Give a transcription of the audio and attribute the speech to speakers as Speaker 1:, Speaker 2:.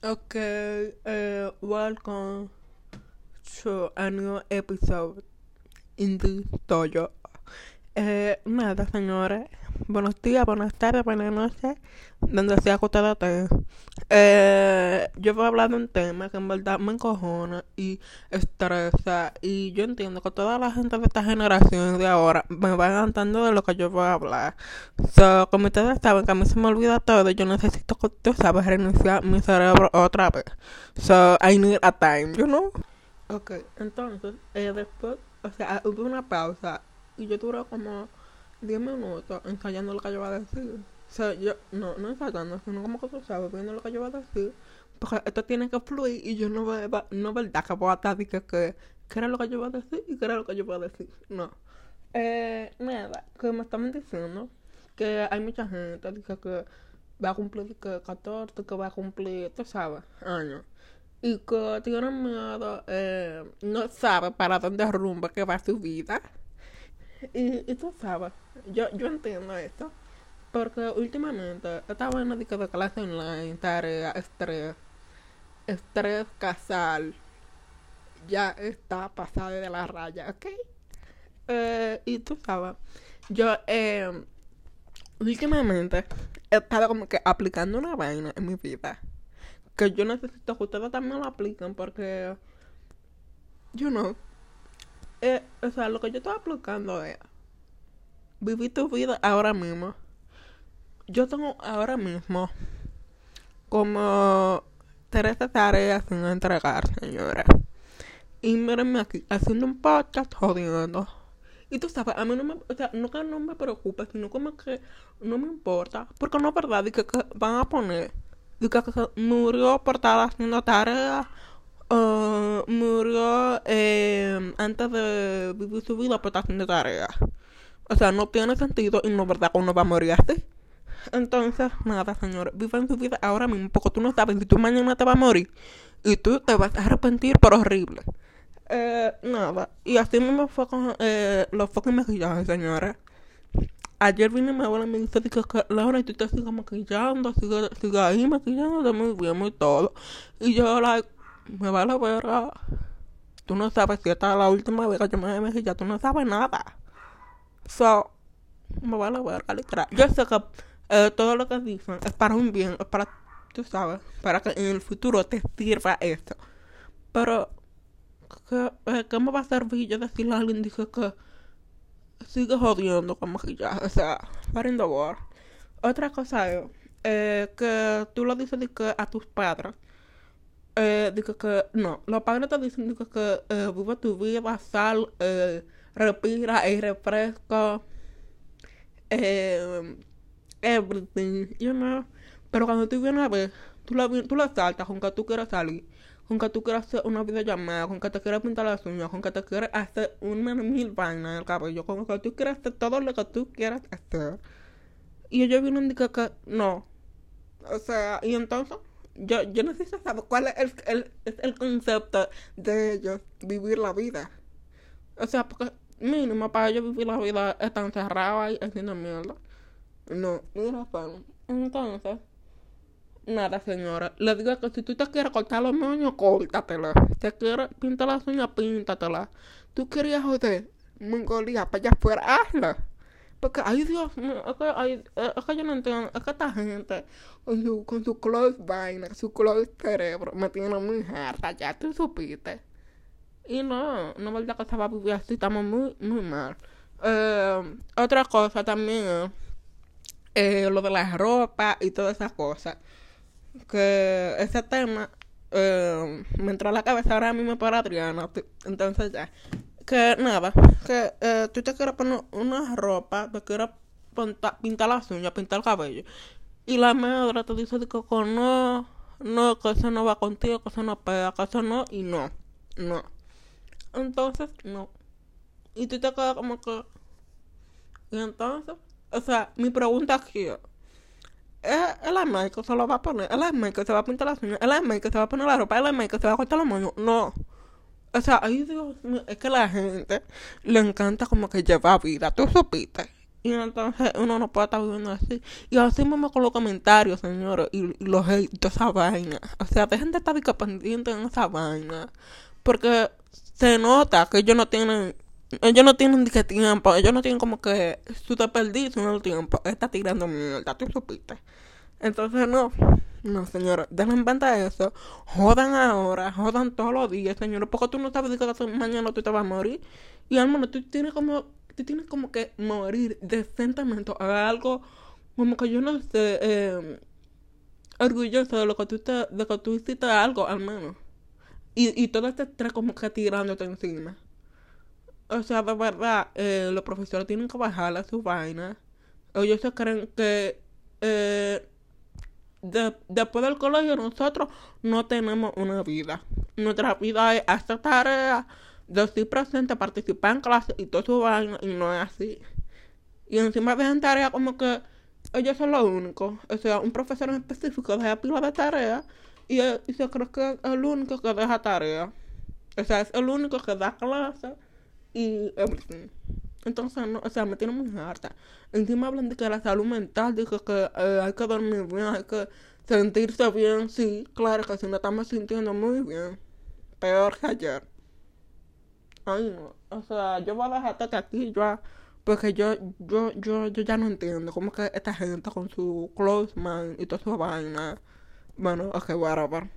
Speaker 1: Okay, uh, welcome to a new episode in this dojo. Eh, nada, señores. Buenos días, buenas tardes, buenas noches. Donde sea que ustedes estén. Eh, yo voy a hablar de un tema que en verdad me encojona y estresa. Y yo entiendo que toda la gente de esta generación de ahora me va cantando de lo que yo voy a hablar. So, como ustedes saben que a mí se me olvida todo, yo necesito que tú sabes reiniciar mi cerebro otra vez. So, I need a time, you know? Ok, entonces, eh, después, o sea, hubo una pausa y yo duré como 10 minutos ensayando lo que yo iba a decir. O sea, yo, no, no ensayando, sino como que tú sabes, viendo lo que yo iba a decir. Porque esto tiene que fluir y yo no voy no verdad que voy a estar que, que, que era lo que yo iba a decir y que era lo que yo iba a decir. No. Eh, nada, que me estaban diciendo que hay mucha gente que, que va a cumplir que 14, que va a cumplir, tú sabes, años. Y que tienen miedo, eh, no sabe para dónde rumba que va su vida. Y, y tú sabes, yo, yo entiendo esto. Porque últimamente estaba en dica de clase online, tarea, estrés, estrés casal, ya está pasada de la raya, ¿ok? Eh, y tú sabes, yo eh, últimamente he estado como que aplicando una vaina en mi vida. Que yo necesito que ustedes también lo apliquen porque, you know, eh, o sea, lo que yo estoy aplicando es vivir tu vida ahora mismo. Yo tengo ahora mismo como tres tareas sin entregar, señora. Y mírenme aquí, haciendo un podcast jodiendo. Y tú sabes, a mí no me, o sea, no no me preocupe, sino como que no me importa. Porque no es verdad, que van a poner, y que, que murió por estar haciendo tareas uh, murió eh, antes de vivir su vida por estar haciendo tareas. O sea, no tiene sentido y no es verdad que uno va a morir así. Entonces, nada, señor, vive en su vida ahora mismo porque tú no sabes si tú mañana te vas a morir y tú te vas a arrepentir por horrible. Eh, nada, y así mismo fue con eh, los fucking maquillajes, señores. Ayer vine mi abuela y me dice que, Laura, tú te sigues maquillando, sigue, sigue ahí maquillándote muy bien y todo. Y yo, like, me va a la verga. Tú no sabes si esta es la última vez que yo me a ya tú no sabes nada. So, me va a la verga, literal. Yo sé que eh, todo lo que dicen es para un bien, es para, tú sabes, para que en el futuro te sirva esto. Pero, ¿qué, eh, ¿qué me va a servir yo decirle a alguien dije que sigue jodiendo con maquillaje? O sea, para the. Otra cosa es eh, que tú lo dices de que a tus padres eh, digo que no, los padres te dicen que eh, vive tu vida, sal, eh, respira y refresco, eh, everything, you know. Pero cuando tú vienes a ver, tú la, tú la saltas con que tú quieras salir, con que tú quieras hacer una videollamada, con que te quieras pintar las uñas, con que te quieras hacer una mil vainas en el cabello, con que tú quieras hacer todo lo que tú quieras hacer. Y ellos vienen y dicen que no. O sea, y entonces yo, yo necesito saber cuál es el, el, el concepto de ellos vivir la vida. O sea, porque mínimo para ellos vivir la vida están encerrados ahí haciendo mierda. No, mira, razón. Entonces, nada, señora. Le digo que si tú te quieres cortar los moños, córtatela. Si te quieres pintar las uñas, píntatela. Tú querías joder, mongolía, para allá afuera, hazlo. Porque, ay Dios mío, es que, ay, es que yo no entiendo, es que esta gente con su, con su close vaina, su close cerebro, me tiene muy harta, ya tú supiste. Y no, no es verdad que a vivir así, estamos muy, muy mal. Eh, otra cosa también, eh, lo de la ropa y todas esas cosas. Que ese tema eh, me entró a la cabeza ahora mismo para Adriana, entonces ya que nada, que eh, tú te quieres poner una ropa, te quieres pintar las uñas, pintar el cabello. Y la madre te dice que no, no, que eso no va contigo, que eso no pega, que eso no, y no, no. Entonces, no. Y tú te quedas como que... Y entonces, o sea, mi pregunta aquí es... ¿Es el Mike que se lo va a poner? ¿El Mike que se va a pintar las uñas? ¿El Mike que se va a poner la ropa? ¿El Mike que se va a cortar los moños? No. O sea, ay Dios es que la gente le encanta como que lleva vida, tú supiste. Y entonces uno no puede estar viviendo así. Y así mismo con los comentarios, señores, y, los hate, toda esa vaina. O sea, dejen de estar pendiente en esa vaina. Porque se nota que ellos no tienen ellos no tienen que tiempo, ellos no tienen como que su desperdicio en el tiempo, está tirando mierda, tú supiste. Entonces no, no señora, denle en cuenta eso, jodan ahora, jodan todos los días, señores, porque tú no sabes que mañana tú te vas a morir. Y hermano, tú tienes como, tú tienes como que morir decentemente, a algo como que yo no sé, eh, orgulloso de lo que tú te, de que tú hiciste algo al menos. Y, y todo este estrés como que tirándote encima. O sea, de verdad, eh, los profesores tienen que bajarle a su vaina. Ellos se creen que eh, de, después del colegio nosotros no tenemos una vida. Nuestra vida es hacer tareas, decir presente, participar en clase y todo su vaina, y no es así. Y encima dejan tareas como que ellos son los únicos. O sea, un profesor en específico deja pila de tareas y, y se cree que es el único que deja tareas. O sea, es el único que da clase y everything. Entonces, no, o sea, me tiene muy harta. Encima hablan de que la salud mental, de que, eh, hay que dormir bien, hay que sentirse bien. Sí, claro que sí, me estamos sintiendo muy bien. Peor que ayer. Ay, no. O sea, yo voy a dejarte aquí, yo, porque yo, yo, yo, yo ya no entiendo cómo que esta gente con su close mind y toda su vaina. Bueno, ok, whatever.